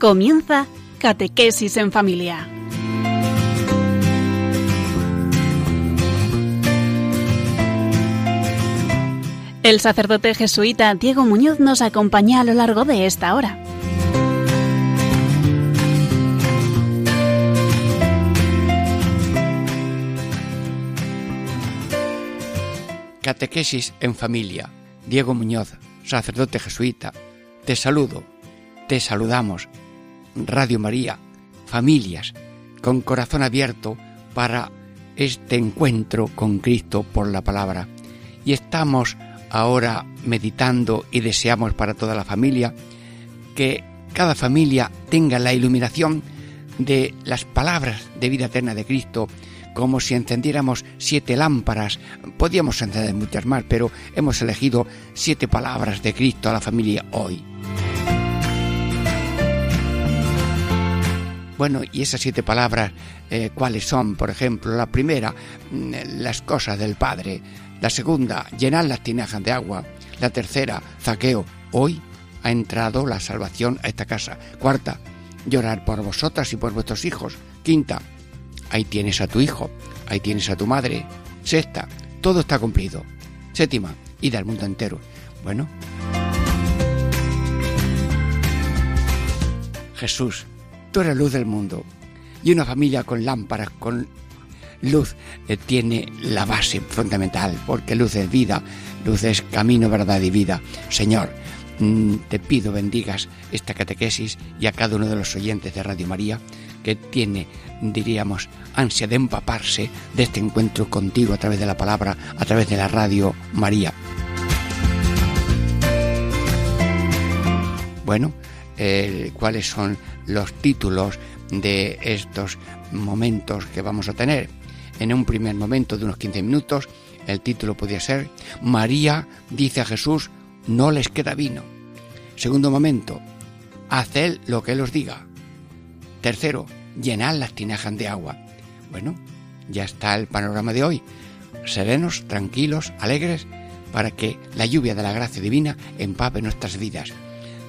Comienza Catequesis en Familia. El sacerdote jesuita Diego Muñoz nos acompaña a lo largo de esta hora. Catequesis en familia. Diego Muñoz, sacerdote jesuita. Te saludo, te saludamos. Radio María, familias, con corazón abierto para este encuentro con Cristo por la palabra. Y estamos ahora meditando y deseamos para toda la familia que cada familia tenga la iluminación de las palabras de vida eterna de Cristo, como si encendiéramos siete lámparas. Podíamos encender muchas más, pero hemos elegido siete palabras de Cristo a la familia hoy. Bueno, y esas siete palabras, eh, ¿cuáles son? Por ejemplo, la primera, mm, las cosas del Padre. La segunda, llenar las tinajas de agua. La tercera, zaqueo. Hoy ha entrado la salvación a esta casa. Cuarta, llorar por vosotras y por vuestros hijos. Quinta, ahí tienes a tu hijo, ahí tienes a tu madre. Sexta, todo está cumplido. Séptima, id al mundo entero. Bueno. Jesús, tú eres luz del mundo. Y una familia con lámparas, con luz, eh, tiene la base fundamental, porque luz es vida, luz es camino, verdad y vida. Señor, mm, te pido bendigas esta catequesis y a cada uno de los oyentes de Radio María que tiene, diríamos, ansia de empaparse de este encuentro contigo a través de la palabra, a través de la Radio María. Bueno, eh, ¿cuáles son los títulos de estos momentos que vamos a tener? En un primer momento de unos 15 minutos, el título podría ser María dice a Jesús, no les queda vino. Segundo momento, haced lo que él os diga. Tercero, llenad las tinajas de agua. Bueno, ya está el panorama de hoy. Serenos, tranquilos, alegres, para que la lluvia de la gracia divina empape nuestras vidas.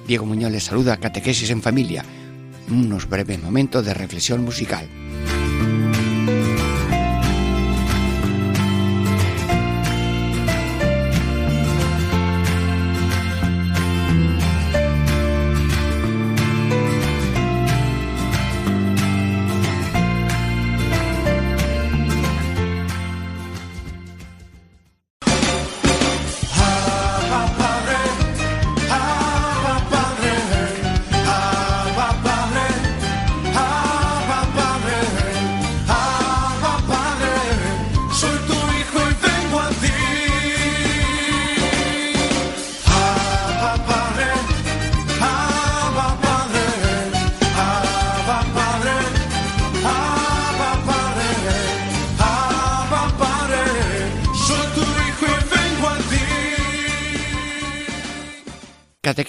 Diego Muñoz les saluda a Catequesis en Familia. Unos breves momentos de reflexión musical.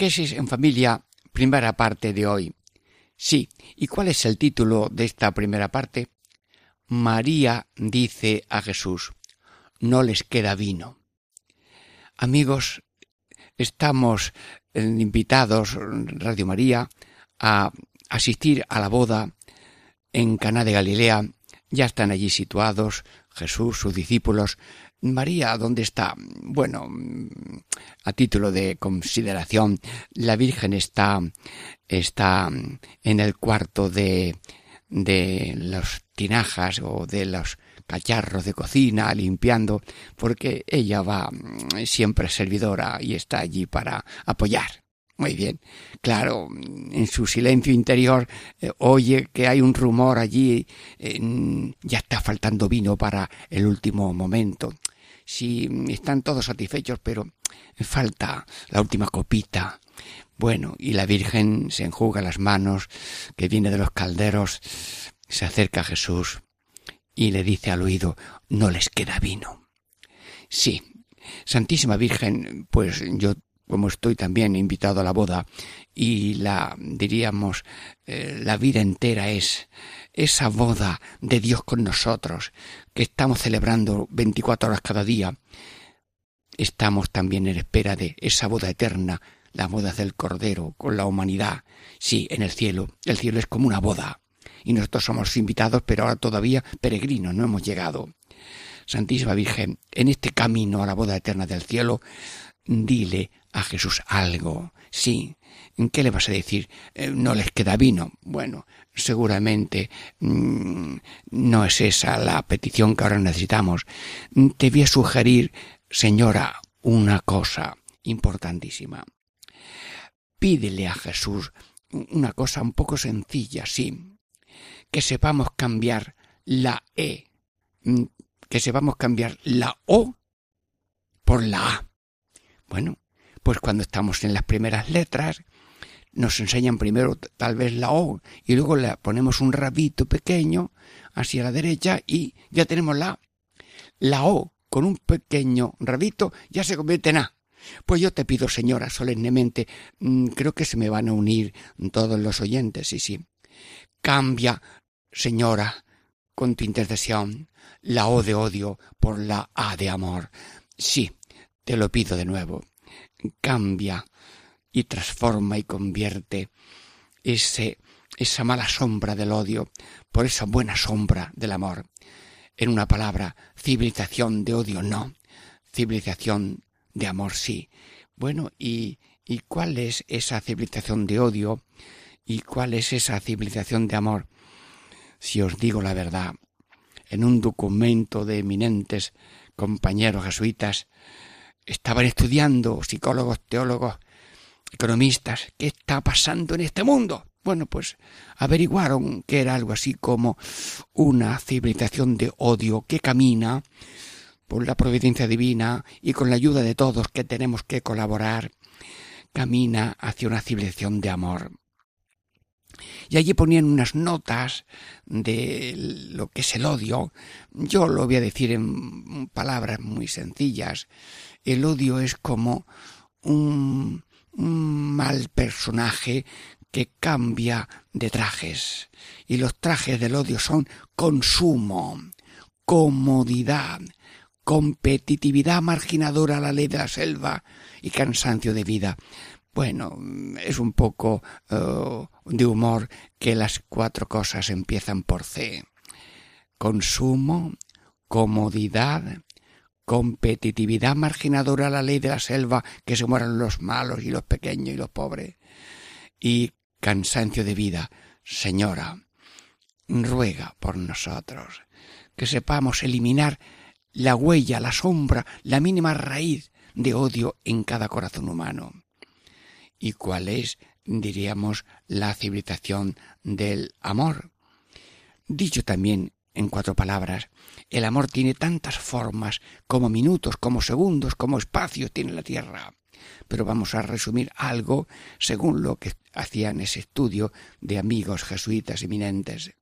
En familia, primera parte de hoy. Sí, ¿y cuál es el título de esta primera parte? María dice a Jesús, no les queda vino. Amigos, estamos eh, invitados, Radio María, a asistir a la boda en Caná de Galilea. Ya están allí situados Jesús, sus discípulos, María, ¿dónde está? Bueno, a título de consideración, la Virgen está, está en el cuarto de, de los tinajas o de los cacharros de cocina limpiando, porque ella va siempre servidora y está allí para apoyar. Muy bien. Claro, en su silencio interior eh, oye que hay un rumor allí, ya está faltando vino para el último momento si están todos satisfechos, pero falta la última copita. Bueno, y la Virgen se enjuga las manos, que viene de los calderos, se acerca a Jesús y le dice al oído, no les queda vino. Sí, Santísima Virgen, pues yo como estoy también invitado a la boda y la diríamos eh, la vida entera es esa boda de Dios con nosotros que estamos celebrando 24 horas cada día estamos también en espera de esa boda eterna la boda del Cordero con la humanidad. Sí, en el cielo. El cielo es como una boda. Y nosotros somos invitados, pero ahora todavía peregrinos, no hemos llegado. Santísima Virgen, en este camino a la boda eterna del cielo, dile a Jesús algo. Sí. ¿Qué le vas a decir? Eh, ¿No les queda vino? Bueno, seguramente mm, no es esa la petición que ahora necesitamos. Te voy a sugerir, señora, una cosa importantísima. Pídele a Jesús una cosa un poco sencilla, sí, que sepamos cambiar la E, mm, que sepamos cambiar la O por la A. Bueno, pues cuando estamos en las primeras letras, nos enseñan primero tal vez la O y luego le ponemos un rabito pequeño hacia la derecha y ya tenemos la. La O con un pequeño rabito ya se convierte en A. Pues yo te pido, señora, solemnemente, mm, creo que se me van a unir todos los oyentes, sí, sí. Cambia, señora, con tu intercesión, la O de odio por la A de amor. Sí, te lo pido de nuevo. Cambia y transforma y convierte ese, esa mala sombra del odio por esa buena sombra del amor. En una palabra, civilización de odio no, civilización de amor sí. Bueno, ¿y, ¿y cuál es esa civilización de odio? ¿Y cuál es esa civilización de amor? Si os digo la verdad, en un documento de eminentes compañeros jesuitas, estaban estudiando psicólogos, teólogos, economistas, qué está pasando en este mundo. Bueno, pues averiguaron que era algo así como una civilización de odio que camina por la providencia divina y con la ayuda de todos que tenemos que colaborar, camina hacia una civilización de amor. Y allí ponían unas notas de lo que es el odio. Yo lo voy a decir en palabras muy sencillas. El odio es como un, un mal personaje que cambia de trajes. Y los trajes del odio son consumo, comodidad, competitividad marginadora a la ley de la selva y cansancio de vida. Bueno, es un poco uh, de humor que las cuatro cosas empiezan por C. Consumo, comodidad, competitividad marginadora a la ley de la selva, que se mueran los malos y los pequeños y los pobres, y cansancio de vida. Señora, ruega por nosotros, que sepamos eliminar la huella, la sombra, la mínima raíz de odio en cada corazón humano. ¿Y cuál es, diríamos, la civilización del amor? Dicho también en cuatro palabras, el amor tiene tantas formas como minutos, como segundos, como espacios tiene la Tierra. Pero vamos a resumir algo según lo que hacían ese estudio de amigos jesuitas eminentes.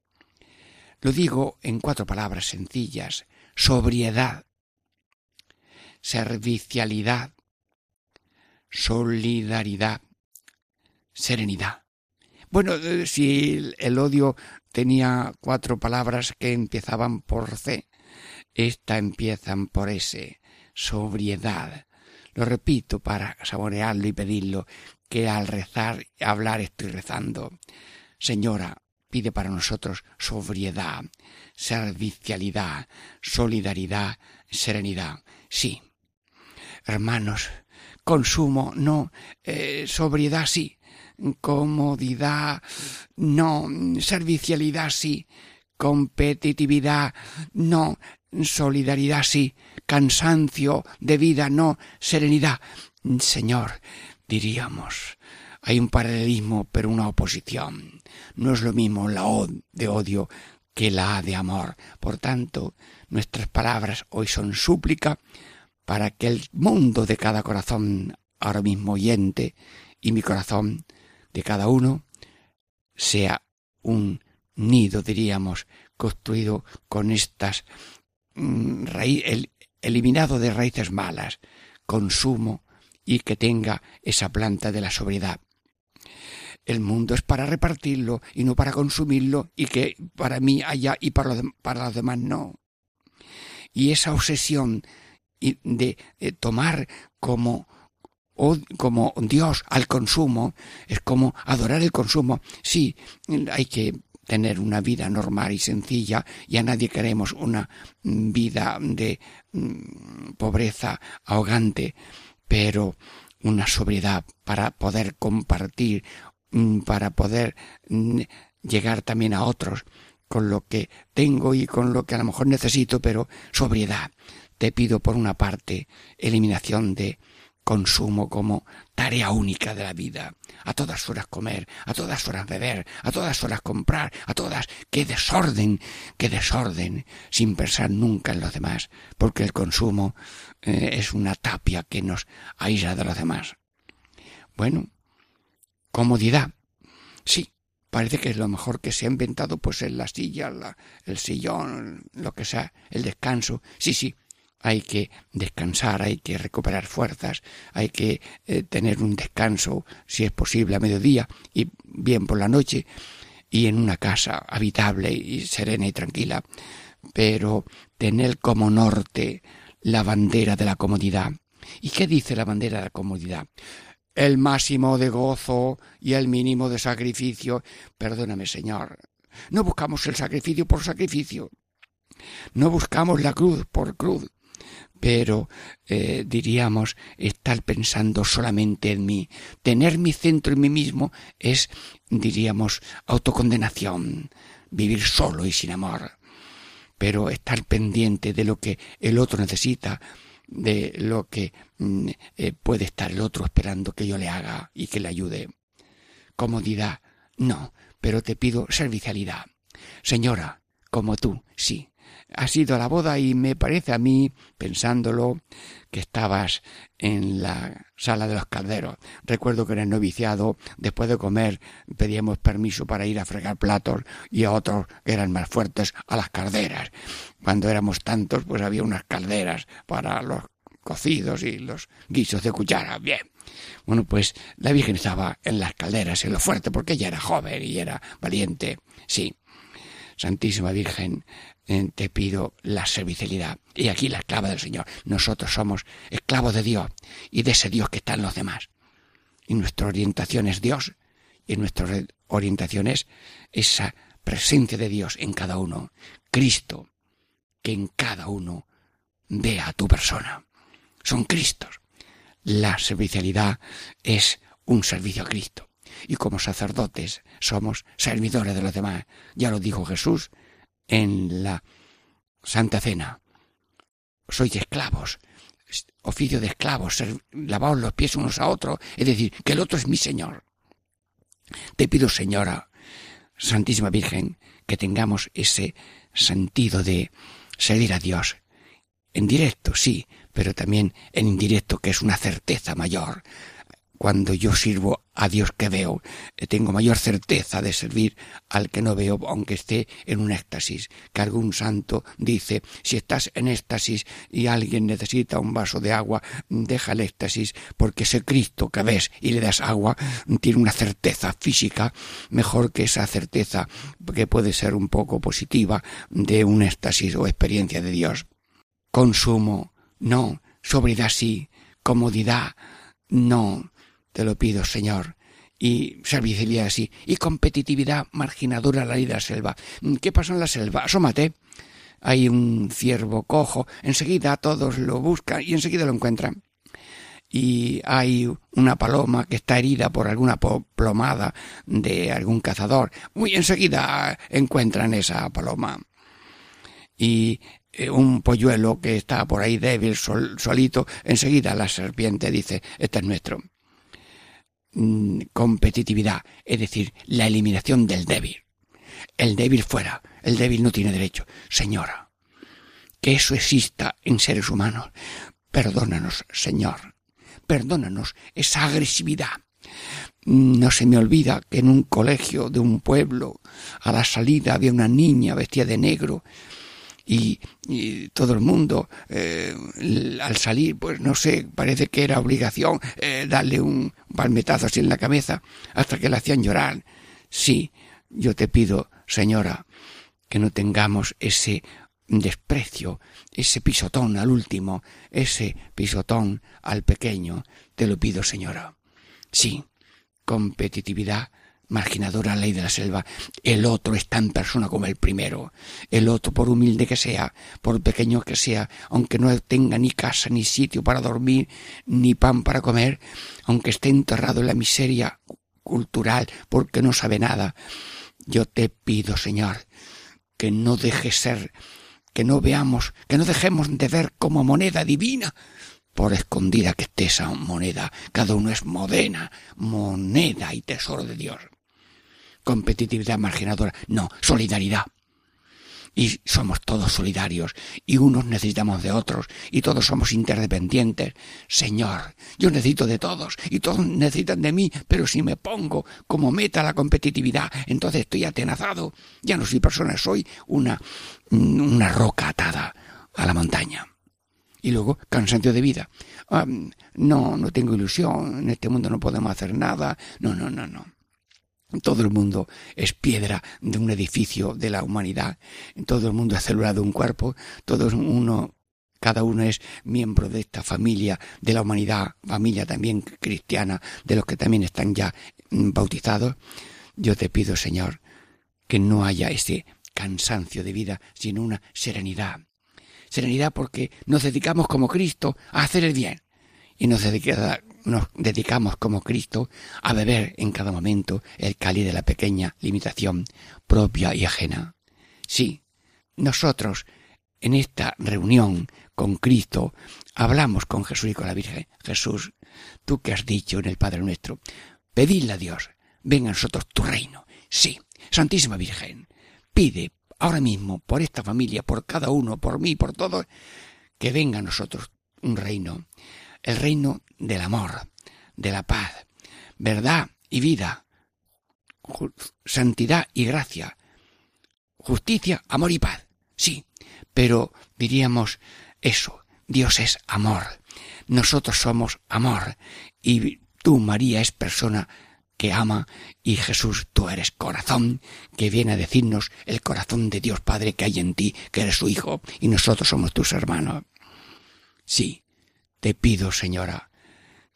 Lo digo en cuatro palabras sencillas sobriedad, servicialidad, solidaridad, serenidad. Bueno, eh, si el odio tenía cuatro palabras que empezaban por C, esta empiezan por S, sobriedad. Lo repito para saborearlo y pedirlo, que al rezar hablar estoy rezando. Señora, pide para nosotros sobriedad, servicialidad, solidaridad, serenidad. Sí. Hermanos, consumo, no, eh, sobriedad sí, comodidad, no, servicialidad sí, competitividad, no, solidaridad sí, cansancio de vida, no, serenidad. Señor, diríamos, hay un paralelismo, pero una oposición. No es lo mismo la O de odio que la de amor. Por tanto, nuestras palabras hoy son súplica para que el mundo de cada corazón ahora mismo oyente y mi corazón de cada uno sea un nido, diríamos, construido con estas mm, eliminado de raíces malas, consumo y que tenga esa planta de la sobriedad. El mundo es para repartirlo y no para consumirlo y que para mí haya y para, los demás no. Y esa obsesión de, tomar como o como Dios al consumo, es como adorar el consumo. Sí, hay que tener una vida normal y sencilla y a nadie queremos una vida de mm, pobreza ahogante, pero una sobriedad para poder compartir, mm, para poder mm, llegar también a otros con lo que tengo y con lo que a lo mejor necesito, pero sobriedad. Te pido por una parte eliminación de consumo como tarea única de la vida. A todas horas comer, a todas horas beber, a todas horas comprar, a todas. ¡Qué desorden! ¡Qué desorden! Sin pensar nunca en los demás, porque el consumo eh, es una tapia que nos aísla de los demás. Bueno, comodidad. Sí, parece que es lo mejor que se ha inventado, pues en la silla, el sillón, lo que sea, el descanso. Sí, sí, hay que descansar, hay que recuperar fuerzas, hay que eh, tener un descanso, si es posible, a mediodía y bien por la noche, y en una casa habitable y serena y tranquila, pero tener como norte la bandera de la comodidad. ¿Y qué dice la bandera de la comodidad? El máximo de gozo y el mínimo de sacrificio. Perdóname, Señor. No buscamos el sacrificio por sacrificio. No buscamos la cruz por cruz pero eh, diríamos estar pensando solamente en mí. Tener mi centro en mí mismo es, diríamos, autocondenación, vivir solo y sin amor. Pero estar pendiente de lo que el otro necesita, de lo que mm, eh, puede estar el otro esperando que yo le haga y que le ayude. Comodidad, no, pero te pido servicialidad. Señora, como tú, sí, ha sido la boda y me parece a mí, pensándolo, que estabas en la sala de los calderos. Recuerdo que en el noviciado, después de comer, pedíamos permiso para ir a fregar platos y a otros que eran más fuertes a las calderas. Cuando éramos tantos, pues había unas calderas para los cocidos y los guisos de cuchara. Bien. Bueno, pues la Virgen estaba en las calderas, en lo fuerte, porque ella era joven y era valiente. Sí. Santísima Virgen, te pido la servicialidad. Y aquí la esclava del Señor. Nosotros somos esclavos de Dios y de ese Dios que está en los demás. Y nuestra orientación es Dios y nuestra orientación es esa presencia de Dios en cada uno. Cristo, que en cada uno vea a tu persona. Son Cristos. La servicialidad es un servicio a Cristo. Y como sacerdotes somos servidores de los demás. Ya lo dijo Jesús en la Santa Cena. Sois esclavos, oficio de esclavos, lavaos los pies unos a otros, es decir, que el otro es mi Señor. Te pido, Señora, Santísima Virgen, que tengamos ese sentido de servir a Dios. En directo, sí, pero también en indirecto, que es una certeza mayor, cuando yo sirvo a Dios que veo, eh, tengo mayor certeza de servir al que no veo, aunque esté en un éxtasis. Que algún santo dice, si estás en éxtasis y alguien necesita un vaso de agua, deja el éxtasis, porque ese Cristo que ves y le das agua tiene una certeza física mejor que esa certeza que puede ser un poco positiva de un éxtasis o experiencia de Dios. Consumo, no. Sobriedad sí. Comodidad, no te lo pido, Señor. Y servicialidad así. Y competitividad marginadora la ley selva. ¿Qué pasó en la selva? Asómate. Hay un ciervo cojo. Enseguida todos lo buscan y enseguida lo encuentran. Y hay una paloma que está herida por alguna plomada de algún cazador. Muy enseguida encuentran esa paloma. Y eh, un polluelo que está por ahí débil, solito, enseguida la serpiente dice, este es nuestro. Mm, competitividad, es decir, la eliminación del débil. El débil fuera, el débil no tiene derecho. Señora, que eso exista en seres humanos. Perdónanos, Señor. Perdónanos esa agresividad. No se me olvida que en un colegio de un pueblo, a la salida había una niña vestida de negro y, todo el mundo eh, al salir, pues no sé, parece que era obligación eh, darle un palmetazo así en la cabeza hasta que la hacían llorar. Sí, yo te pido, señora, que no tengamos ese desprecio, ese pisotón al último, ese pisotón al pequeño, te lo pido, señora. Sí, competitividad marginadora ley de la selva. El otro es tan persona como el primero. El otro, por humilde que sea, por pequeño que sea, aunque no tenga ni casa, ni sitio para dormir, ni pan para comer, aunque esté enterrado en la miseria cultural porque no sabe nada, yo te pido, Señor, que no deje ser, que no veamos, que no dejemos de ver como moneda divina por escondida que esté esa moneda. Cada uno es modena, moneda y tesoro de Dios competitividad marginadora, no, solidaridad. Y somos todos solidarios, y unos necesitamos de otros, y todos somos interdependientes. Señor, yo necesito de todos, y todos necesitan de mí, pero si me pongo como meta la competitividad, entonces estoy atenazado. Ya no soy persona, soy una, una roca atada a la montaña. Y luego, cansancio de vida. Ah, no, no tengo ilusión, en este mundo no podemos hacer nada. No, no, no, no. Todo el mundo es piedra de un edificio de la humanidad. Todo el mundo es célula de un cuerpo. Todo uno, cada uno es miembro de esta familia de la humanidad, familia también cristiana, de los que también están ya bautizados. Yo te pido, Señor, que no haya ese cansancio de vida, sino una serenidad. Serenidad porque nos dedicamos como Cristo a hacer el bien y nos dedicamos como Cristo a beber en cada momento el cáliz de la pequeña limitación propia y ajena. Sí, nosotros en esta reunión con Cristo hablamos con Jesús y con la Virgen. Jesús, tú que has dicho en el Padre nuestro, pedidle a Dios, venga a nosotros tu reino. Sí, Santísima Virgen, pide ahora mismo por esta familia, por cada uno, por mí, por todos, que venga a nosotros un reino el reino del amor, de la paz, verdad y vida, santidad y gracia, justicia, amor y paz. Sí, pero diríamos eso, Dios es amor, nosotros somos amor y tú, María, es persona que ama y Jesús, tú eres corazón que viene a decirnos el corazón de Dios Padre que hay en ti, que eres su Hijo y nosotros somos tus hermanos. Sí, te pido, Señora,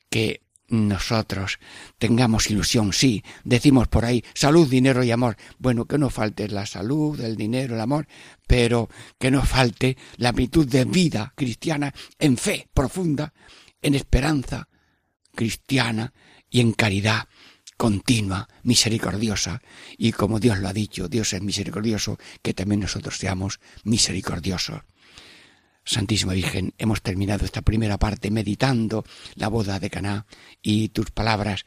que nosotros tengamos ilusión, sí, decimos por ahí salud, dinero y amor. Bueno, que no falte la salud, el dinero, el amor, pero que no falte la virtud de vida cristiana en fe profunda, en esperanza cristiana y en caridad continua, misericordiosa, y como Dios lo ha dicho, Dios es misericordioso, que también nosotros seamos misericordiosos. Santísima Virgen, hemos terminado esta primera parte meditando la boda de Caná y tus palabras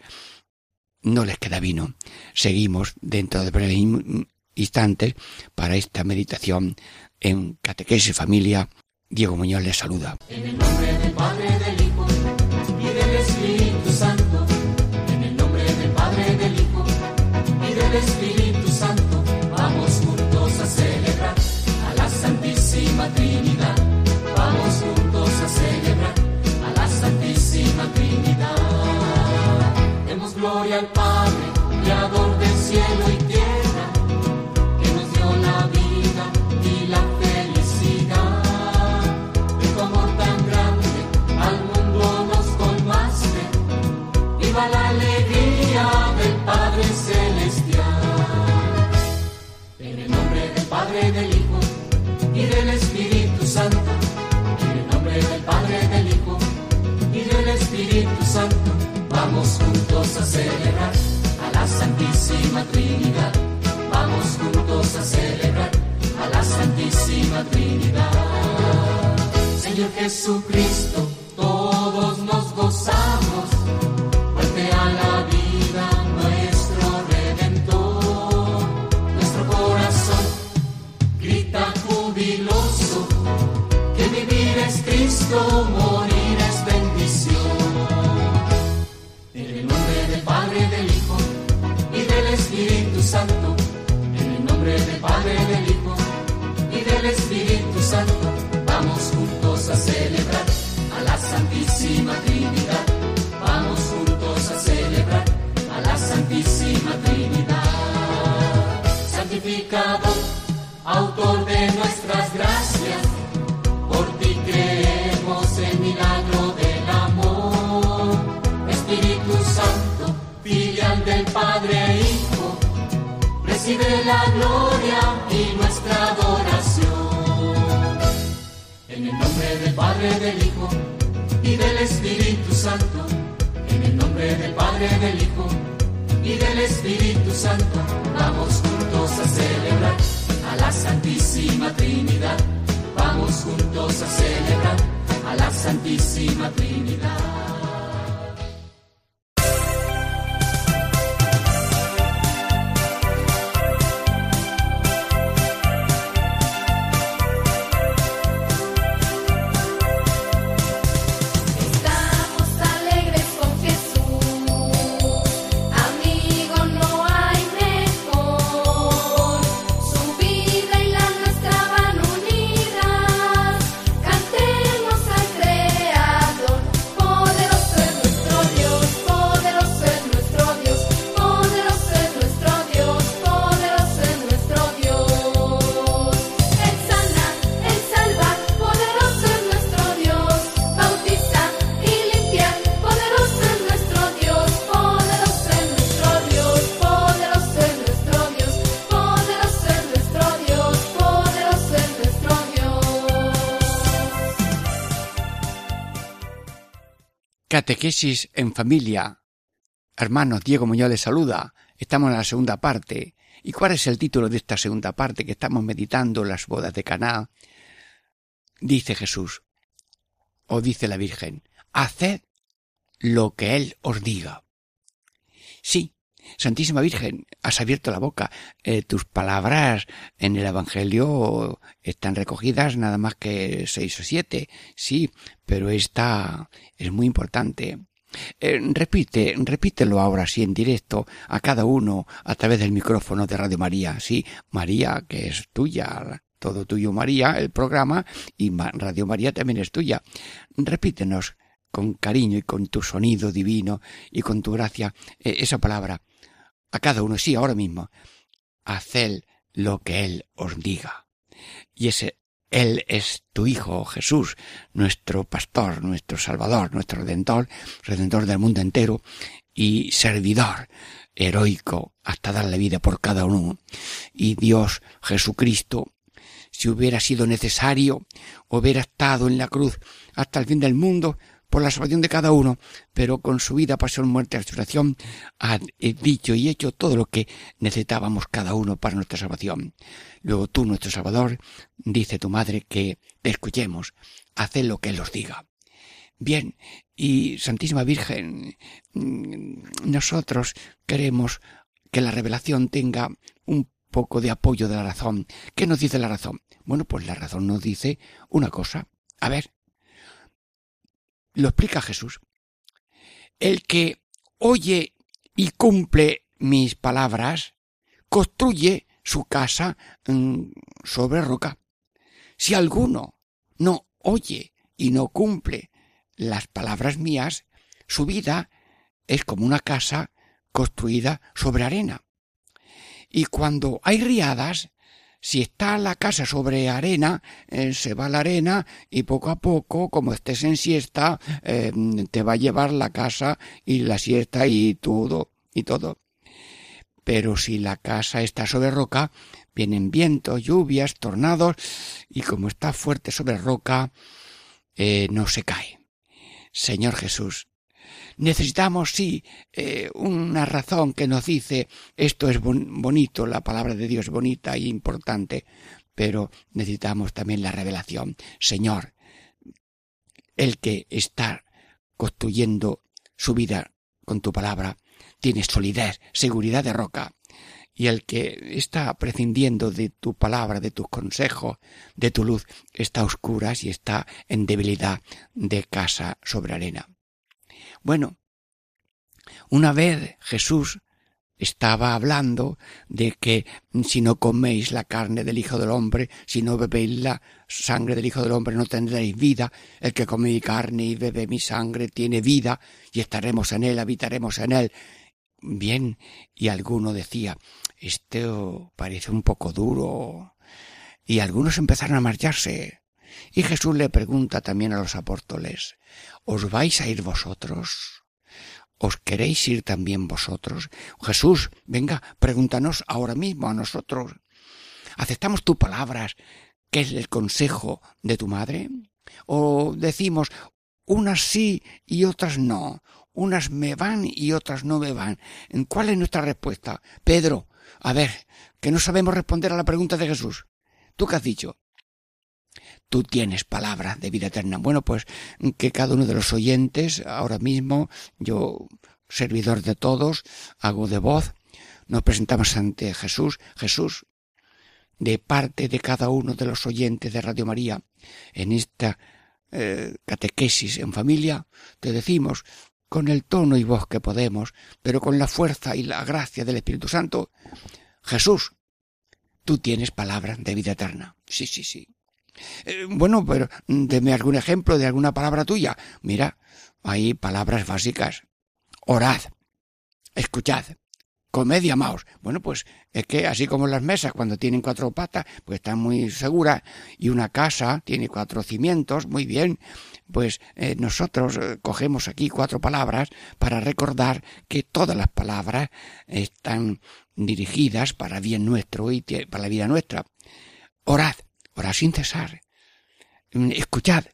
no les queda vino. Seguimos dentro de breves instantes para esta meditación en Catequesis Familia. Diego Muñoz les saluda. En el nombre del Padre, del Hijo y del Espíritu Santo. En el nombre del Padre, del Hijo y del Espíritu Vamos juntos a celebrar a la Santísima Trinidad. Señor Jesucristo, recibe la gloria y nuestra adoración. En el nombre del Padre, del Hijo y del Espíritu Santo, en el nombre del Padre, del Hijo y del Espíritu Santo, vamos juntos a celebrar a la Santísima Trinidad. Vamos juntos a celebrar a la Santísima Trinidad. Catequesis en familia. Hermano Diego Muñoz les saluda. Estamos en la segunda parte. ¿Y cuál es el título de esta segunda parte que estamos meditando las bodas de Caná? Dice Jesús, o dice la Virgen, haced lo que Él os diga. Sí, Santísima Virgen, has abierto la boca. Eh, tus palabras en el Evangelio están recogidas nada más que seis o siete. Sí, pero esta es muy importante. Eh, repite, repítelo ahora sí en directo a cada uno a través del micrófono de Radio María. Sí, María, que es tuya, todo tuyo María, el programa, y Radio María también es tuya. Repítenos con cariño y con tu sonido divino y con tu gracia eh, esa palabra a cada uno, sí, ahora mismo, haced lo que Él os diga. Y ese Él es tu Hijo Jesús, nuestro pastor, nuestro Salvador, nuestro Redentor, Redentor del mundo entero y servidor heroico hasta dar la vida por cada uno. Y Dios Jesucristo, si hubiera sido necesario, hubiera estado en la cruz hasta el fin del mundo, por la salvación de cada uno, pero con su vida, pasión, muerte resurrección ha dicho y hecho todo lo que necesitábamos cada uno para nuestra salvación. Luego tú, nuestro Salvador, dice tu madre que te escuchemos, haced lo que Él os diga. Bien, y Santísima Virgen, mm, nosotros queremos que la revelación tenga un poco de apoyo de la razón. ¿Qué nos dice la razón? Bueno, pues la razón nos dice una cosa. A ver, lo explica Jesús. El que oye y cumple mis palabras, construye su casa mm, sobre roca. Si alguno no oye y no cumple las palabras mías, su vida es como una casa construida sobre arena. Y cuando hay riadas, si está la casa sobre arena, eh, se va la arena y poco a poco, como estés en siesta, eh, te va a llevar la casa y la siesta y todo y todo. Pero si la casa está sobre roca, vienen vientos, lluvias, tornados y como está fuerte sobre roca, eh, no se cae. Señor Jesús, Necesitamos, sí, eh, una razón que nos dice esto es bonito, la palabra de Dios es bonita y importante, pero necesitamos también la revelación. Señor, el que está construyendo su vida con tu palabra tiene solidez, seguridad de roca. Y el que está prescindiendo de tu palabra, de tus consejos, de tu luz, está a oscuras y está en debilidad de casa sobre arena. Bueno, una vez Jesús estaba hablando de que si no coméis la carne del Hijo del Hombre, si no bebéis la sangre del Hijo del Hombre, no tendréis vida. El que come mi carne y bebe mi sangre tiene vida y estaremos en él, habitaremos en él. Bien, y alguno decía, esto parece un poco duro. Y algunos empezaron a marcharse. Y Jesús le pregunta también a los apóstoles, ¿os vais a ir vosotros? ¿Os queréis ir también vosotros? Jesús, venga, pregúntanos ahora mismo a nosotros. ¿Aceptamos tus palabras, que es el consejo de tu madre? ¿O decimos, unas sí y otras no? Unas me van y otras no me van. ¿Cuál es nuestra respuesta? Pedro, a ver, que no sabemos responder a la pregunta de Jesús. ¿Tú qué has dicho? Tú tienes palabras de vida eterna. Bueno, pues que cada uno de los oyentes, ahora mismo, yo, servidor de todos, hago de voz, nos presentamos ante Jesús. Jesús, de parte de cada uno de los oyentes de Radio María, en esta eh, catequesis en familia, te decimos, con el tono y voz que podemos, pero con la fuerza y la gracia del Espíritu Santo, Jesús, tú tienes palabras de vida eterna. Sí, sí, sí. Eh, bueno, pero mm, deme algún ejemplo de alguna palabra tuya. Mira, hay palabras básicas. Orad, escuchad, comedia amaos. Bueno, pues es que así como las mesas cuando tienen cuatro patas, pues están muy seguras y una casa tiene cuatro cimientos, muy bien. Pues eh, nosotros eh, cogemos aquí cuatro palabras para recordar que todas las palabras están dirigidas para bien nuestro y para la vida nuestra. Orad, orad sin cesar. Mm, escuchad,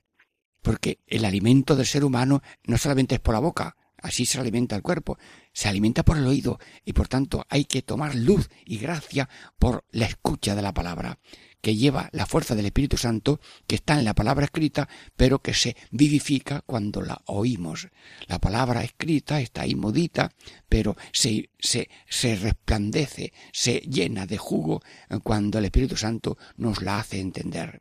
porque el alimento del ser humano no solamente es por la boca, así se alimenta el cuerpo, se alimenta por el oído y por tanto hay que tomar luz y gracia por la escucha de la palabra que lleva la fuerza del Espíritu Santo, que está en la palabra escrita, pero que se vivifica cuando la oímos. La palabra escrita está ahí modita, pero se, se, resplandece, se llena de jugo cuando el Espíritu Santo nos la hace entender.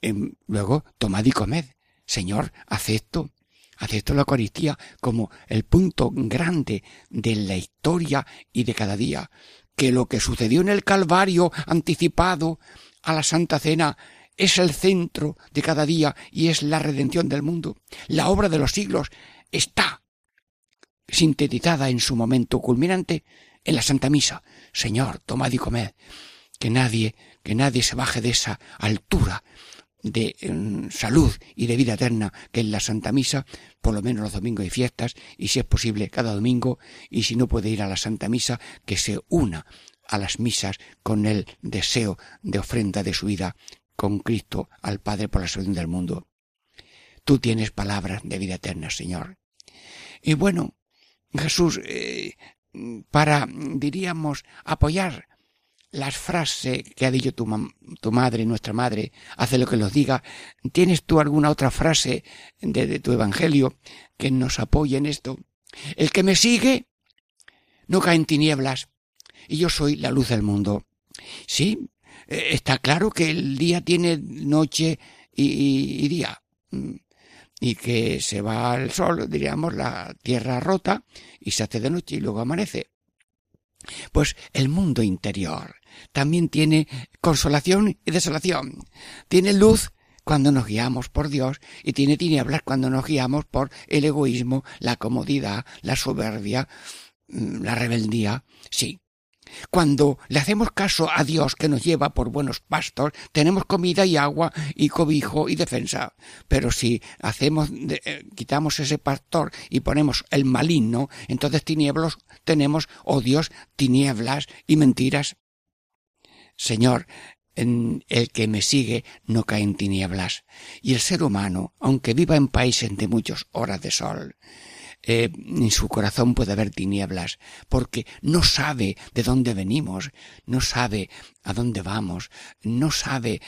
Em, luego, tomad y comed. Señor, acepto, acepto la Eucaristía como el punto grande de la historia y de cada día que lo que sucedió en el Calvario anticipado a la Santa Cena es el centro de cada día y es la redención del mundo. La obra de los siglos está sintetizada en su momento culminante en la Santa Misa. Señor, tomad y comed. Que nadie, que nadie se baje de esa altura de mm, salud y de vida eterna que es la Santa Misa, por lo menos los domingos y fiestas, y si es posible cada domingo, y si no puede ir a la Santa Misa, que se una a las misas con el deseo de ofrenda de su vida con Cristo al Padre por la salud del mundo. Tú tienes palabras de vida eterna, Señor. Y bueno, Jesús, eh, para, diríamos, apoyar las frases que ha dicho tu, tu, madre, nuestra madre, hace lo que nos diga. ¿Tienes tú alguna otra frase de, tu evangelio que nos apoye en esto? El que me sigue no cae en tinieblas y yo soy la luz del mundo. Sí, eh, está claro que el día tiene noche y, y día mm, y que se va el sol, diríamos, la tierra rota y se hace de noche y luego amanece. Pues el mundo interior también tiene consolación y desolación. Tiene luz cuando nos guiamos por Dios y tiene tinieblas cuando nos guiamos por el egoísmo, la comodidad, la soberbia, mm, la rebeldía. Sí, cuando le hacemos caso a Dios que nos lleva por buenos pastos, tenemos comida y agua y cobijo y defensa. Pero si hacemos, eh, quitamos ese pastor y ponemos el maligno, entonces tinieblos tenemos odios, tinieblas y mentiras. Señor, en el que me sigue no cae en tinieblas. Y el ser humano, aunque viva en países de muchas horas de sol, eh, en su corazón puede haber tinieblas, porque no sabe de dónde venimos, no sabe a dónde vamos, no sabe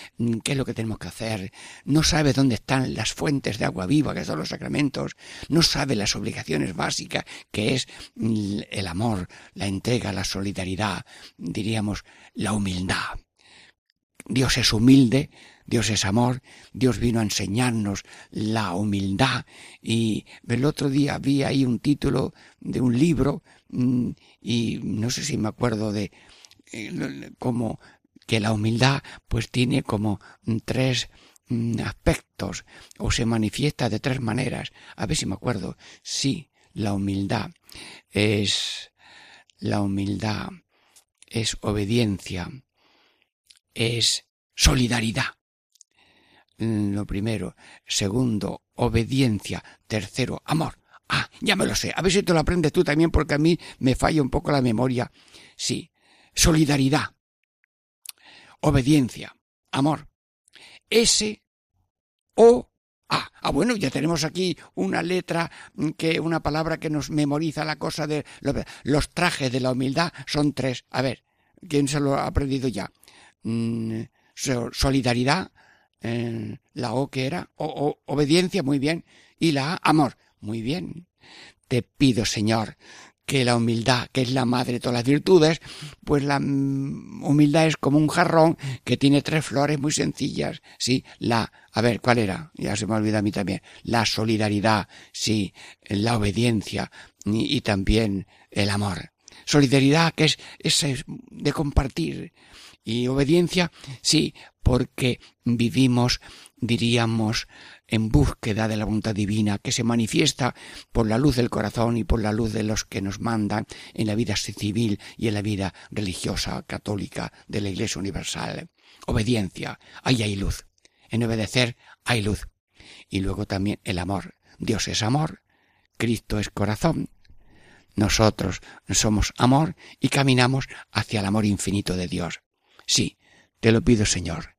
qué es lo que tenemos que hacer, no sabe dónde están las fuentes de agua viva, que son los sacramentos, no sabe las obligaciones básicas, que es el amor, la entrega, la solidaridad, diríamos, la humildad. Dios es humilde, Dios es amor, Dios vino a enseñarnos la humildad y el otro día vi ahí un título de un libro mm, y no sé si me acuerdo de eh, como que la humildad pues tiene como tres mm, aspectos o se manifiesta de tres maneras. A ver si me acuerdo. Sí, la humildad es la humildad es obediencia, es solidaridad. Mm, lo primero. Segundo, obediencia. Tercero, amor. Ah, ya me lo sé. A ver si te lo aprendes tú también, porque a mí me falla un poco la memoria. Sí. Solidaridad. Obediencia. Amor. S. O. A. Ah, bueno, ya tenemos aquí una letra que, una palabra que nos memoriza la cosa de los trajes de la humildad son tres. A ver, ¿quién se lo ha aprendido ya? Mm, solidaridad, la O que era, o, obediencia, muy bien, y la A, amor, muy bien. Te pido, Señor, que la humildad, que es la madre de todas las virtudes, pues la mm, humildad es como un jarrón que tiene tres flores muy sencillas, sí, la, a ver, ¿cuál era? Ya se me olvida a mí también, la solidaridad, sí, la obediencia y, y también el amor. Solidaridad que es, es de compartir y obediencia, sí, porque vivimos, diríamos, en búsqueda de la voluntad divina que se manifiesta por la luz del corazón y por la luz de los que nos mandan en la vida civil y en la vida religiosa católica de la Iglesia Universal. Obediencia, ahí hay luz. En obedecer hay luz. Y luego también el amor. Dios es amor, Cristo es corazón. Nosotros somos amor y caminamos hacia el amor infinito de Dios. Sí, te lo pido, Señor.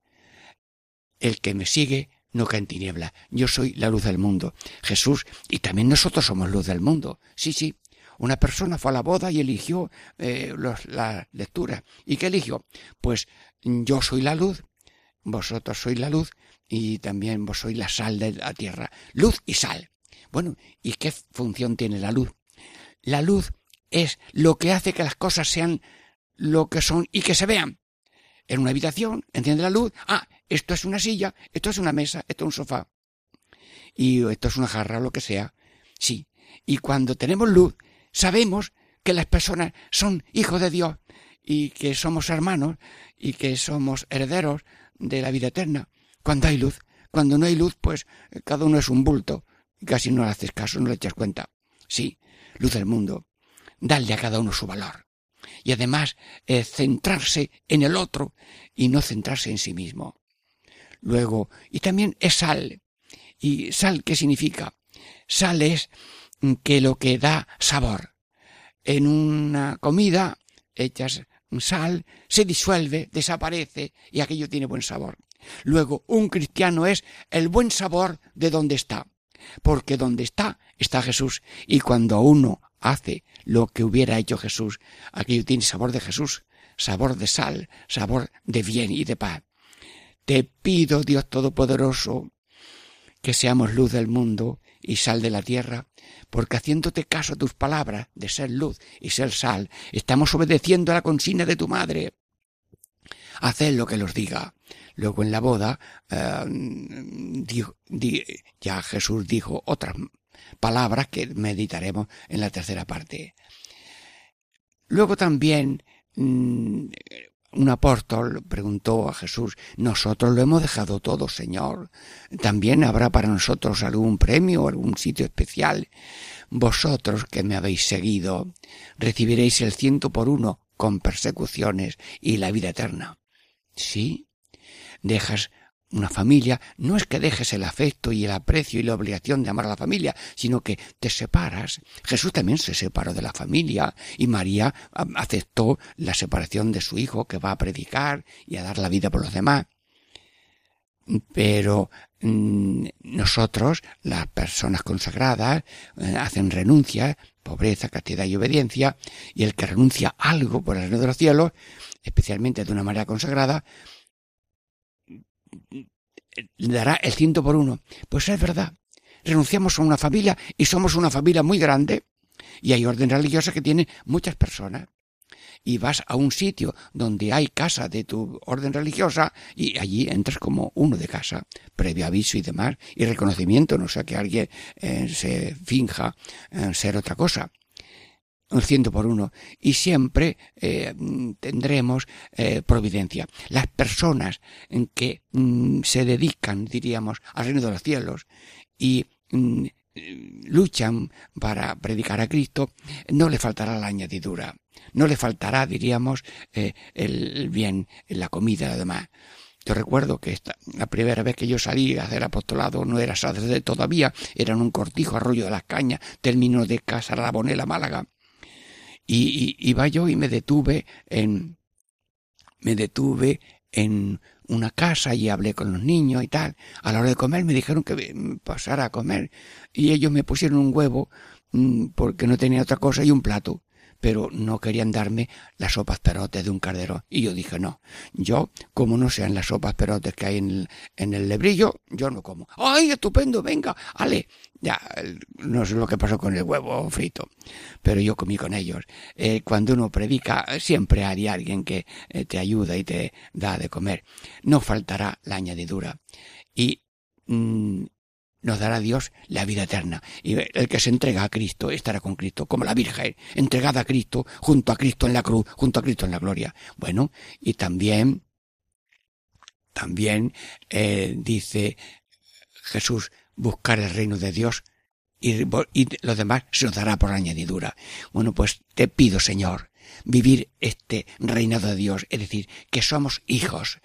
El que me sigue no cae en tiniebla. Yo soy la luz del mundo. Jesús, y también nosotros somos luz del mundo. Sí, sí. Una persona fue a la boda y eligió eh, la lectura. ¿Y qué eligió? Pues yo soy la luz, vosotros sois la luz y también vos sois la sal de la tierra. Luz y sal. Bueno, ¿y qué función tiene la luz? La luz es lo que hace que las cosas sean lo que son y que se vean. En una habitación, enciende la luz, ah, esto es una silla, esto es una mesa, esto es un sofá. Y esto es una jarra o lo que sea. Sí. Y cuando tenemos luz, sabemos que las personas son hijos de Dios y que somos hermanos y que somos herederos de la vida eterna. Cuando hay luz. Cuando no hay luz, pues cada uno es un bulto y casi no le haces caso, no le echas cuenta. Sí, luz del mundo. Dale a cada uno su valor. Y además, eh, centrarse en el otro y no centrarse en sí mismo. Luego, y también es sal. ¿Y sal qué significa? Sal es que lo que da sabor. En una comida echas sal, se disuelve, desaparece y aquello tiene buen sabor. Luego, un cristiano es el buen sabor de donde está, porque donde está está Jesús y cuando uno hace lo que hubiera hecho Jesús, aquello tiene sabor de Jesús, sabor de sal, sabor de bien y de paz. Te pido, Dios Todopoderoso, que seamos luz del mundo y sal de la tierra, porque haciéndote caso a tus palabras de ser luz y ser sal, estamos obedeciendo a la consigna de tu madre. Haced lo que los diga. Luego en la boda, eh, ya Jesús dijo otras palabras que meditaremos en la tercera parte. Luego también mm, un apóstol preguntó a Jesús, nosotros lo hemos dejado todo, Señor. ¿También habrá para nosotros algún premio o algún sitio especial? Vosotros que me habéis seguido, recibiréis el ciento por uno con persecuciones y la vida eterna. Sí, dejas una familia, no es que dejes el afecto y el aprecio y la obligación de amar a la familia, sino que te separas. Jesús también se separó de la familia y María aceptó la separación de su hijo que va a predicar y a dar la vida por los demás. Pero mm, nosotros, las personas consagradas, eh, hacen renuncia, pobreza, castidad y obediencia, y el que renuncia algo por el reino de los cielos, especialmente de una manera consagrada, le dará el ciento por uno. Pues es verdad. Renunciamos a una familia y somos una familia muy grande y hay orden religiosa que tiene muchas personas. Y vas a un sitio donde hay casa de tu orden religiosa y allí entras como uno de casa, previo aviso y demás, y reconocimiento, no sea que alguien eh, se finja eh, ser otra cosa un ciento por uno y siempre eh, tendremos eh, providencia. Las personas en que mm, se dedican, diríamos, al reino de los cielos y mm, luchan para predicar a Cristo, no le faltará la añadidura, no le faltará, diríamos, eh, el bien, la comida y demás. Yo recuerdo que esta, la primera vez que yo salí a hacer apostolado no era sacerdote todavía, era en un cortijo arroyo de las cañas, término de Casa Rabonela, Málaga. Y, iba yo y me detuve en, me detuve en una casa y hablé con los niños y tal. A la hora de comer me dijeron que pasara a comer y ellos me pusieron un huevo mm, porque no tenía otra cosa y un plato pero no querían darme las sopas perotes de un cardero. Y yo dije, no, yo, como no sean las sopas perotes que hay en el, lebrillo, yo no como. ¡Ay, estupendo! Venga, ale. Ya, no sé lo que pasó con el huevo frito, pero yo comí con ellos. Eh, cuando uno predica, siempre hay alguien que eh, te ayuda y te da de comer. No faltará la añadidura. Y mm, nos dará Dios la vida eterna. Y el que se entrega a Cristo estará con Cristo, como la Virgen, entregada a Cristo, junto a Cristo en la cruz, junto a Cristo en la gloria. Bueno, y también, también eh, dice Jesús, buscar el reino de Dios y, y lo demás se nos dará por añadidura. Bueno, pues te pido, Señor, vivir este reinado de Dios, es decir, que somos hijos,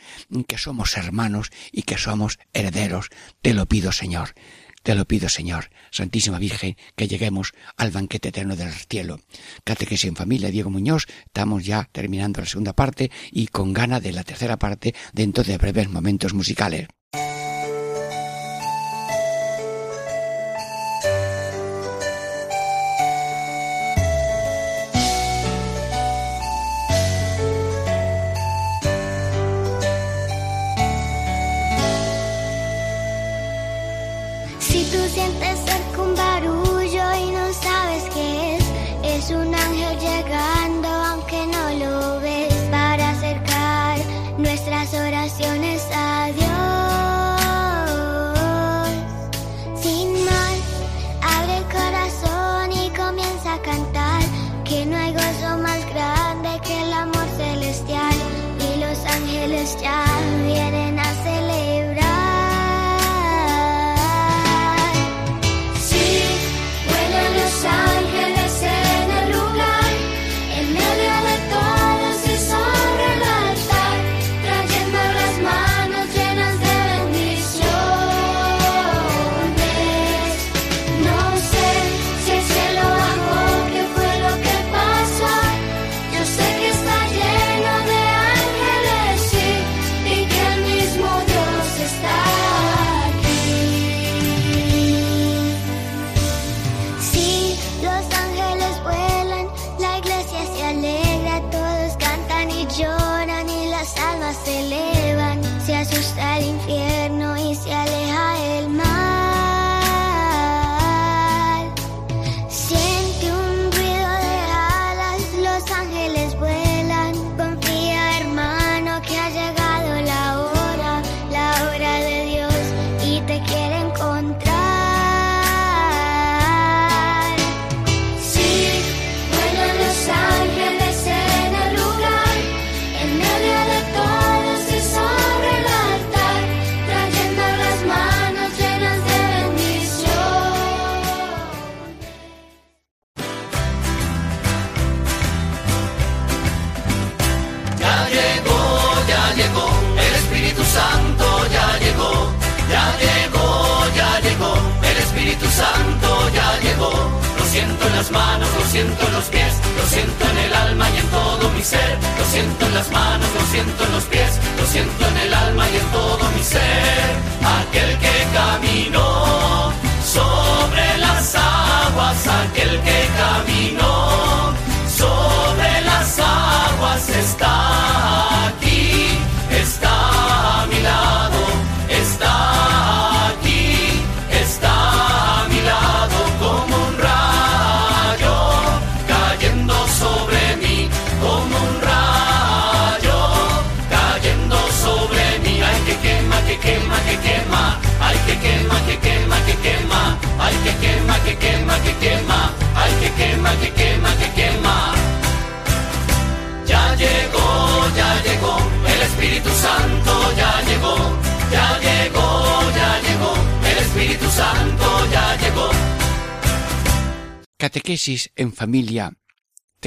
que somos hermanos y que somos herederos. Te lo pido, Señor. Te lo pido, Señor, Santísima Virgen, que lleguemos al banquete eterno del cielo. Catequesis en familia, Diego Muñoz. Estamos ya terminando la segunda parte y con gana de la tercera parte dentro de breves momentos musicales.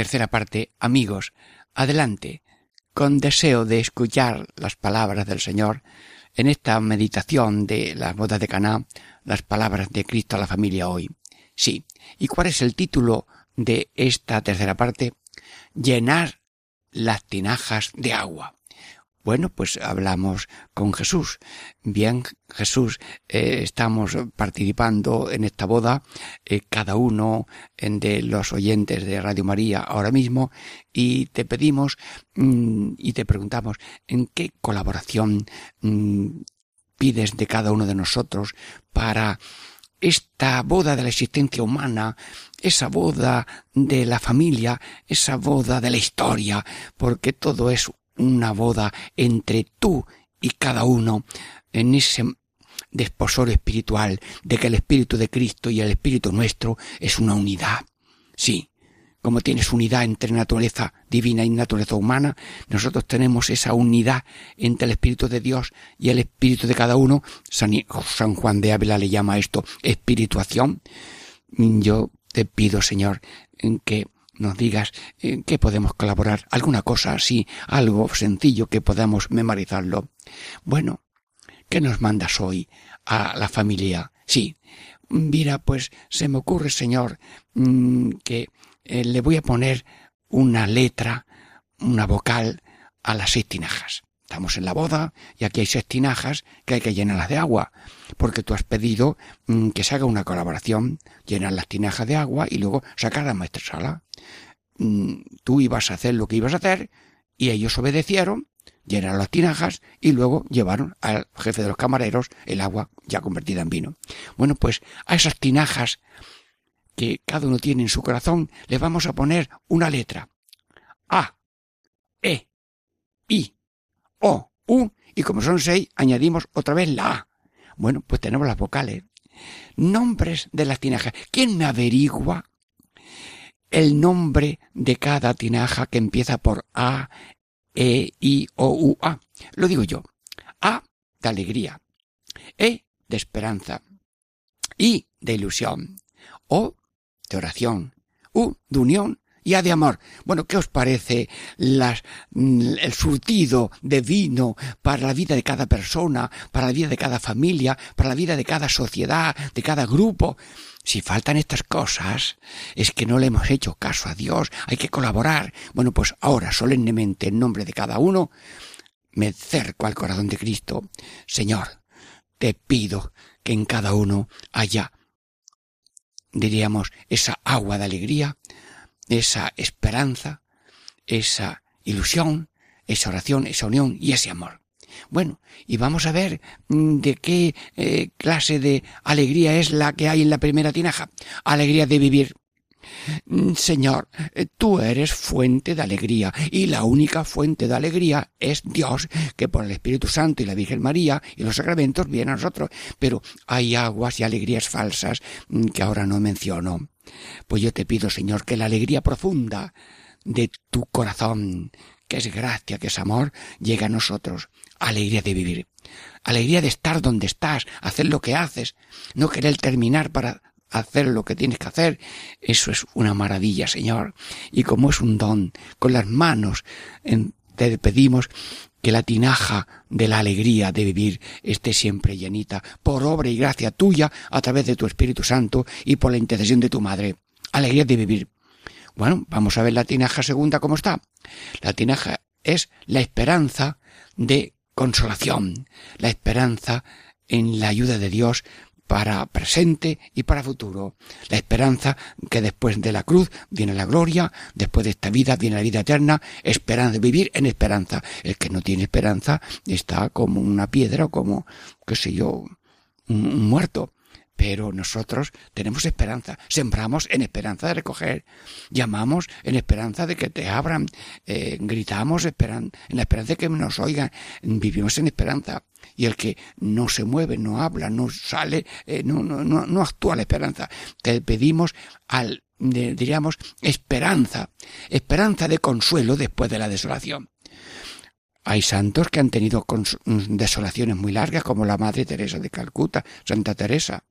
Tercera parte. Amigos. Adelante. con deseo de escuchar las palabras del Señor en esta meditación de las bodas de Caná, las palabras de Cristo a la familia hoy. Sí. ¿Y cuál es el título de esta tercera parte? Llenar las tinajas de agua. Bueno, pues hablamos con Jesús. Bien, Jesús, eh, estamos participando en esta boda, eh, cada uno de los oyentes de Radio María ahora mismo, y te pedimos mm, y te preguntamos en qué colaboración mm, pides de cada uno de nosotros para esta boda de la existencia humana, esa boda de la familia, esa boda de la historia, porque todo es una boda entre tú y cada uno en ese desposorio espiritual de que el Espíritu de Cristo y el Espíritu nuestro es una unidad. Sí, como tienes unidad entre naturaleza divina y naturaleza humana, nosotros tenemos esa unidad entre el Espíritu de Dios y el Espíritu de cada uno. San Juan de Ávila le llama esto espirituación. Yo te pido, Señor, que nos digas en qué podemos colaborar, alguna cosa así, algo sencillo que podamos memorizarlo. Bueno, ¿qué nos mandas hoy a la familia? Sí, mira, pues se me ocurre, Señor, mm, que eh, le voy a poner una letra, una vocal a las seis tinajas. Estamos en la boda y aquí hay seis tinajas que hay que llenarlas de agua, porque tú has pedido mm, que se haga una colaboración, llenar las tinajas de agua y luego sacar a la sala. Mm, tú ibas a hacer lo que ibas a hacer y ellos obedecieron, llenaron las tinajas y luego llevaron al jefe de los camareros el agua ya convertida en vino. Bueno, pues a esas tinajas que cada uno tiene en su corazón le vamos a poner una letra. A, E, I, o, U, y como son seis, añadimos otra vez la A. Bueno, pues tenemos las vocales. Nombres de las tinajas. ¿Quién me averigua el nombre de cada tinaja que empieza por A, E, I, O, U, A? Lo digo yo. A de alegría. E de esperanza. I de ilusión. O de oración. U de unión y A de amor. Bueno, ¿qué os parece las, mm, el surtido de vino para la vida de cada persona, para la vida de cada familia, para la vida de cada sociedad, de cada grupo? Si faltan estas cosas, es que no le hemos hecho caso a Dios, hay que colaborar. Bueno, pues ahora, solemnemente, en nombre de cada uno, me cerco al corazón de Cristo. Señor, te pido que en cada uno haya, diríamos, esa agua de alegría, esa esperanza, esa ilusión, esa oración, esa unión y ese amor. Bueno, y vamos a ver mm, de qué eh, clase de alegría es la que hay en la primera tinaja. Alegría de vivir. Mm, Señor, eh, tú eres fuente de alegría y la única fuente de alegría es Dios, que por el Espíritu Santo y la Virgen María y los sacramentos viene a nosotros. Pero hay aguas y alegrías falsas mm, que ahora no menciono. Pues yo te pido, Señor, que la alegría profunda de tu corazón, que es gracia, que es amor, llegue a nosotros. Alegría de vivir. Alegría de estar donde estás, hacer lo que haces, no querer terminar para hacer lo que tienes que hacer. Eso es una maravilla, Señor. Y como es un don, con las manos te pedimos que la tinaja de la alegría de vivir esté siempre llenita, por obra y gracia tuya, a través de tu Espíritu Santo y por la intercesión de tu Madre. Alegría de vivir. Bueno, vamos a ver la tinaja segunda cómo está. La tinaja es la esperanza de consolación, la esperanza en la ayuda de Dios para presente y para futuro. La esperanza que después de la cruz viene la gloria, después de esta vida viene la vida eterna, esperanza, vivir en esperanza. El que no tiene esperanza está como una piedra o como, qué sé yo, un muerto. Pero nosotros tenemos esperanza, sembramos en esperanza de recoger, llamamos en esperanza de que te abran, eh, gritamos esperan, en la esperanza de que nos oigan, vivimos en esperanza. Y el que no se mueve, no habla, no sale, eh, no, no, actúa la esperanza. Te pedimos al, diríamos, esperanza, esperanza de consuelo después de la desolación. Hay santos que han tenido desolaciones muy largas, como la Madre Teresa de Calcuta, Santa Teresa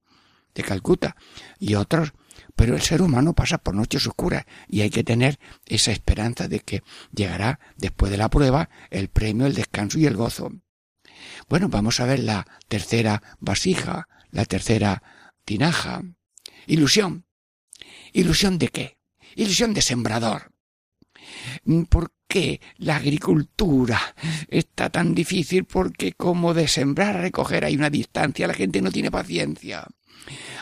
de Calcuta, y otros pero el ser humano pasa por noches oscuras y hay que tener esa esperanza de que llegará después de la prueba el premio, el descanso y el gozo. Bueno, vamos a ver la tercera vasija, la tercera tinaja. Ilusión. ¿Ilusión de qué? Ilusión de sembrador. ¿Por qué la agricultura está tan difícil? Porque como de sembrar a recoger hay una distancia, la gente no tiene paciencia.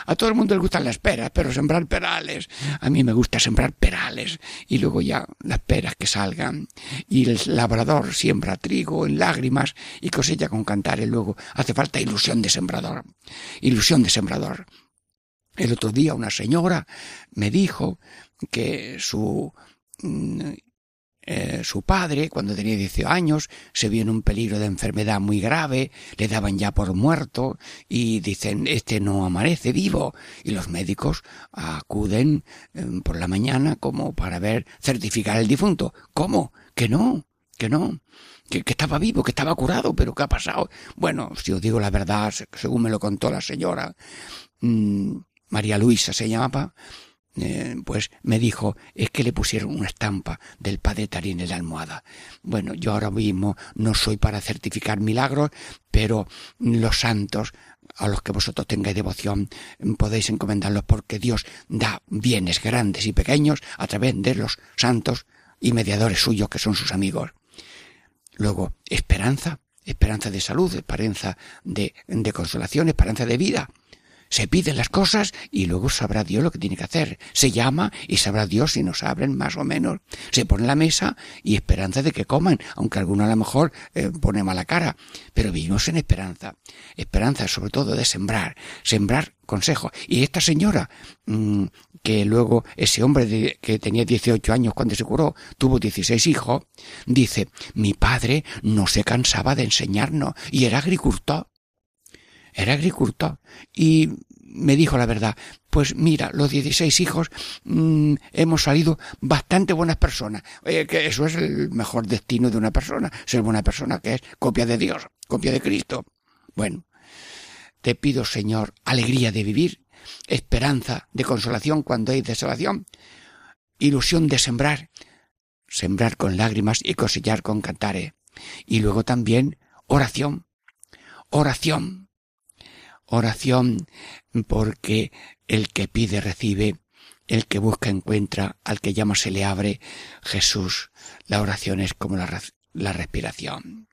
A todo el mundo le gustan las peras, pero sembrar perales. A mí me gusta sembrar perales y luego ya las peras que salgan. Y el labrador siembra trigo en lágrimas y cosecha con cantares. Luego hace falta ilusión de sembrador. Ilusión de sembrador. El otro día una señora me dijo que su mm, eh, su padre, cuando tenía 18 años, se vio en un peligro de enfermedad muy grave, le daban ya por muerto y dicen, este no amanece vivo. Y los médicos acuden em, por la mañana como para ver, certificar el difunto. ¿Cómo? Que no, que no. Que, estaba vivo, que estaba curado, pero ¿qué ha pasado? Bueno, si os digo la verdad, según me lo contó la señora, mm, María Luisa se llamaba, eh, pues me dijo, es que le pusieron una estampa del padre Tarín en la almohada. Bueno, yo ahora mismo no soy para certificar milagros, pero los santos a los que vosotros tengáis devoción podéis encomendarlos porque Dios da bienes grandes y pequeños a través de los santos y mediadores suyos que son sus amigos. Luego, esperanza, esperanza de salud, esperanza de, de consolación, esperanza de vida se piden las cosas y luego sabrá Dios lo que tiene que hacer. Se llama y sabrá Dios si nos abren más o menos. Se pone la mesa y esperanza de que coman, aunque alguno a lo mejor eh, pone mala cara. Pero vivimos en esperanza. Esperanza sobre todo de sembrar. Sembrar consejo. Y esta señora, mm, que luego ese hombre que tenía 18 años cuando se curó, tuvo 16 hijos, dice, mi padre no se cansaba de enseñarnos y era agricultor era agricultor y me dijo la verdad, pues mira, los 16 hijos mm, hemos salido bastante buenas personas, eh, que eso es el mejor destino de una persona, ser buena persona, que es copia de Dios, copia de Cristo. Bueno, te pido, Señor, alegría de vivir, esperanza de consolación cuando hay desolación, ilusión de sembrar, sembrar con lágrimas y cosechar con cantares, y luego también oración, oración Oración porque el que pide recibe, el que busca encuentra, al que llama se le abre. Jesús, la oración es como la, la respiración.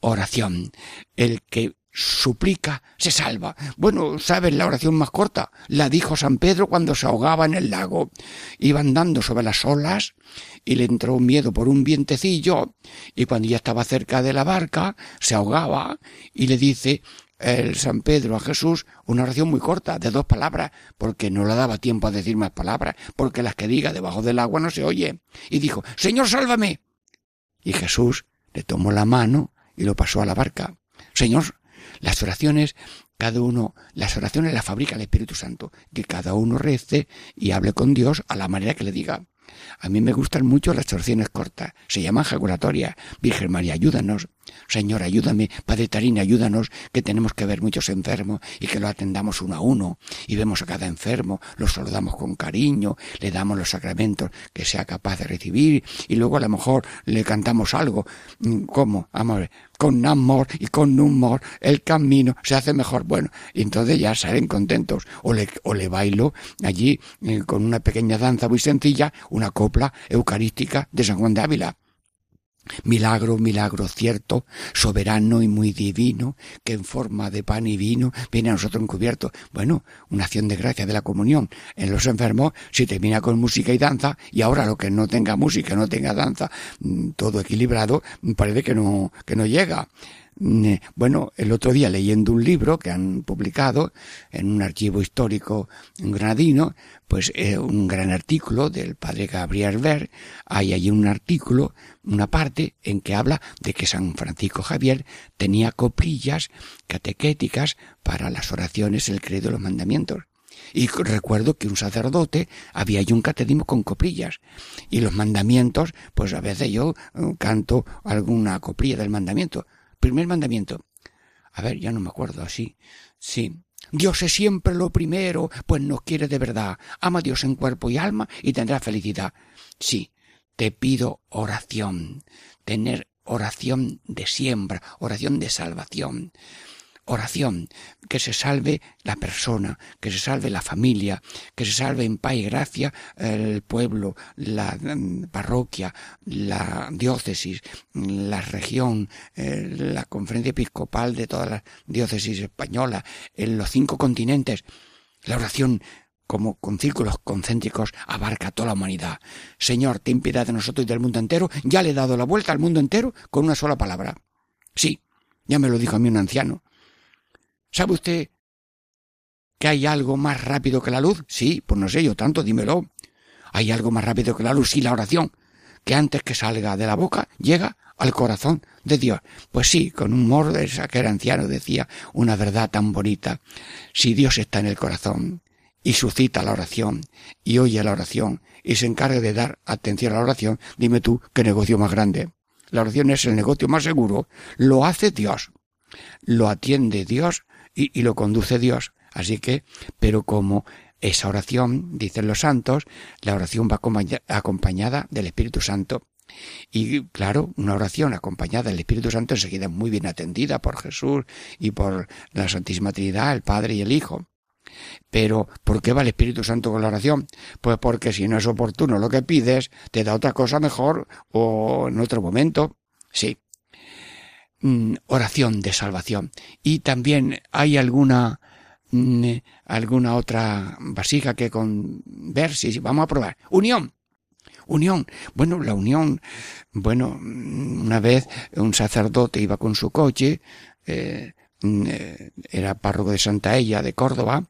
Oración, el que suplica, se salva. Bueno, ¿sabes la oración más corta? La dijo San Pedro cuando se ahogaba en el lago. Iba andando sobre las olas y le entró un miedo por un vientecillo y cuando ya estaba cerca de la barca se ahogaba y le dice el San Pedro a Jesús una oración muy corta, de dos palabras, porque no le daba tiempo a decir más palabras, porque las que diga debajo del agua no se oye. Y dijo, Señor, sálvame. Y Jesús le tomó la mano y lo pasó a la barca. Señor, las oraciones, cada uno, las oraciones las fabrica el Espíritu Santo, que cada uno rece y hable con Dios a la manera que le diga. A mí me gustan mucho las oraciones cortas, se llaman jaculatorias. Virgen María, ayúdanos. Señor, ayúdame. Padre Tarín, ayúdanos, que tenemos que ver muchos enfermos y que lo atendamos uno a uno. Y vemos a cada enfermo, lo saludamos con cariño, le damos los sacramentos que sea capaz de recibir y luego a lo mejor le cantamos algo. ¿Cómo? Amor, con amor y con humor el camino se hace mejor. Bueno, y entonces ya salen contentos. O le, o le bailo allí eh, con una pequeña danza muy sencilla, una copla eucarística de San Juan de Ávila. Milagro, milagro cierto, soberano y muy divino, que en forma de pan y vino viene a nosotros encubierto. Bueno, una acción de gracia de la comunión. En los enfermos se termina con música y danza, y ahora lo que no tenga música, no tenga danza, mm, todo equilibrado, parece que no, que no llega. Bueno, el otro día leyendo un libro que han publicado en un archivo histórico granadino, pues eh, un gran artículo del padre Gabriel Ver, hay allí un artículo, una parte en que habla de que San Francisco Javier tenía coprillas catequéticas para las oraciones, el credo y los mandamientos. Y recuerdo que un sacerdote había allí un catecismo con coprillas. Y los mandamientos, pues a veces yo eh, canto alguna coprilla del mandamiento. Primer mandamiento. A ver, ya no me acuerdo así. Sí. Dios es siempre lo primero, pues nos quiere de verdad. Ama a Dios en cuerpo y alma y tendrá felicidad. Sí, te pido oración, tener oración de siembra, oración de salvación oración, que se salve la persona, que se salve la familia, que se salve en paz y gracia el pueblo, la mm, parroquia, la diócesis, la región, eh, la conferencia episcopal de todas las diócesis españolas, en los cinco continentes. La oración como con círculos concéntricos abarca toda la humanidad. Señor, ten piedad de nosotros y del mundo entero. Ya le he dado la vuelta al mundo entero con una sola palabra. Sí, ya me lo dijo a mí un anciano. ¿Sabe usted que hay algo más rápido que la luz? Sí, pues no sé yo tanto, dímelo. Hay algo más rápido que la luz, sí, la oración, que antes que salga de la boca llega al corazón de Dios. Pues sí, con un humor de anciano decía una verdad tan bonita. Si Dios está en el corazón y suscita la oración y oye la oración y se encarga de dar atención a la oración, dime tú qué negocio más grande. La oración es el negocio más seguro. Lo hace Dios. Lo atiende Dios y, lo conduce Dios. Así que, pero como esa oración, dicen los santos, la oración va acompañada del Espíritu Santo. Y claro, una oración acompañada del Espíritu Santo enseguida muy bien atendida por Jesús y por la Santísima Trinidad, el Padre y el Hijo. Pero, ¿por qué va el Espíritu Santo con la oración? Pues porque si no es oportuno lo que pides, te da otra cosa mejor o en otro momento. Sí. Mm, oración de salvación. Y también hay alguna mm, alguna otra vasija que con ver si vamos a probar. Unión. Unión. Bueno, la unión. Bueno, mm, una vez un sacerdote iba con su coche, eh, eh, era párroco de Santa Ella de Córdoba,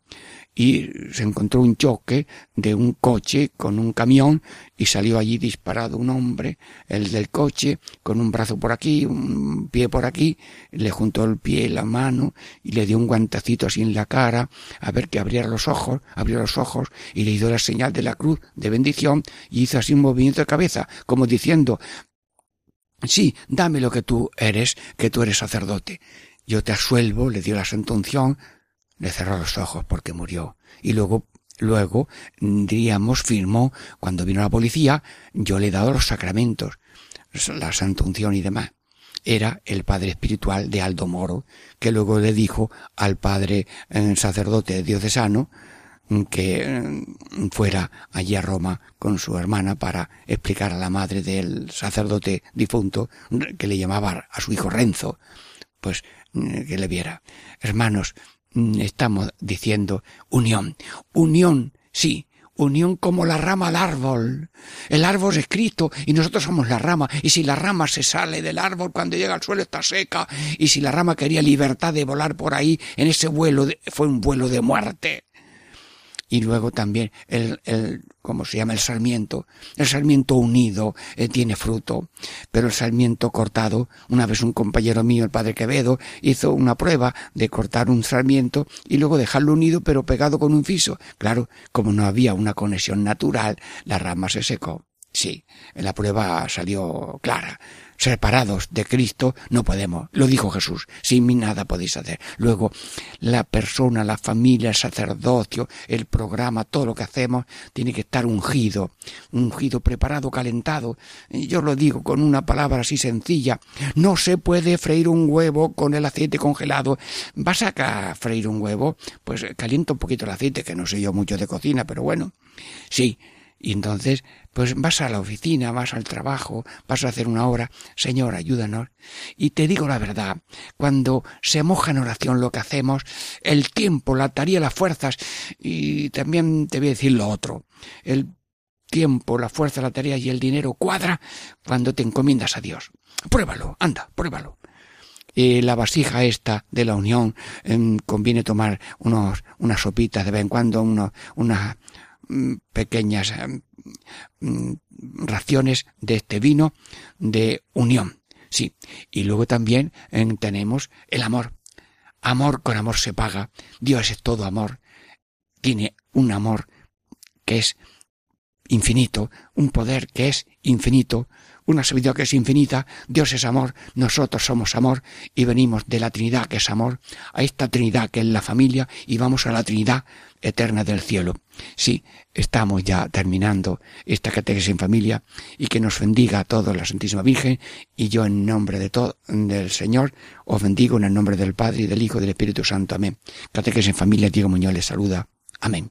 y se encontró un choque de un coche con un camión y salió allí disparado un hombre, el del coche, con un brazo por aquí, un pie por aquí, le juntó el pie la mano y le dio un guantacito así en la cara a ver que abriera los ojos, abrió los ojos y le hizo la señal de la cruz de bendición y hizo así un movimiento de cabeza, como diciendo, sí, dame lo que tú eres, que tú eres sacerdote. Yo te asuelvo, le dio la santa le cerró los ojos porque murió. Y luego, luego, diríamos, firmó, cuando vino la policía, yo le he dado los sacramentos, la santa unción y demás. Era el padre espiritual de Aldo Moro, que luego le dijo al padre eh, sacerdote diocesano que eh, fuera allí a Roma con su hermana para explicar a la madre del sacerdote difunto que le llamaba a su hijo Renzo, pues eh, que le viera. Hermanos, estamos diciendo unión. Unión, sí, unión como la rama al árbol. El árbol es escrito y nosotros somos la rama. Y si la rama se sale del árbol cuando llega al suelo está seca. Y si la rama quería libertad de volar por ahí, en ese vuelo fue un vuelo de muerte y luego también el, el ¿cómo se llama? El sarmiento. El sarmiento unido eh, tiene fruto, pero el sarmiento cortado, una vez un compañero mío, el padre Quevedo, hizo una prueba de cortar un sarmiento y luego dejarlo unido pero pegado con un fiso. Claro, como no había una conexión natural, la rama se secó. Sí, la prueba salió clara separados de Cristo no podemos. Lo dijo Jesús. Sin mí nada podéis hacer. Luego, la persona, la familia, el sacerdocio, el programa, todo lo que hacemos tiene que estar ungido. Ungido, preparado, calentado. Yo lo digo con una palabra así sencilla. No se puede freír un huevo con el aceite congelado. ¿Vas a freír un huevo? Pues calienta un poquito el aceite, que no sé yo mucho de cocina, pero bueno. Sí, y entonces, pues vas a la oficina, vas al trabajo, vas a hacer una obra, Señor, ayúdanos. Y te digo la verdad, cuando se moja en oración lo que hacemos, el tiempo, la tarea, las fuerzas, y también te voy a decir lo otro, el tiempo, la fuerza, la tarea y el dinero cuadra cuando te encomiendas a Dios. Pruébalo, anda, pruébalo. La vasija esta de la unión em, conviene tomar unos, unas sopitas de vez en cuando, uno, una, Mm, pequeñas eh, mm, raciones de este vino de unión. Sí. Y luego también eh, tenemos el amor. Amor con amor se paga. Dios es todo amor. Tiene un amor que es infinito, un poder que es infinito, una sabiduría que es infinita, Dios es amor, nosotros somos amor y venimos de la Trinidad que es amor, a esta Trinidad que es la familia y vamos a la Trinidad eterna del cielo. Sí, estamos ya terminando esta catequesis en familia y que nos bendiga a todos la Santísima Virgen y yo en nombre de todo del Señor os bendigo en el nombre del Padre y del Hijo y del Espíritu Santo. Amén. Catequesis en familia, Diego Muñoz les saluda. Amén.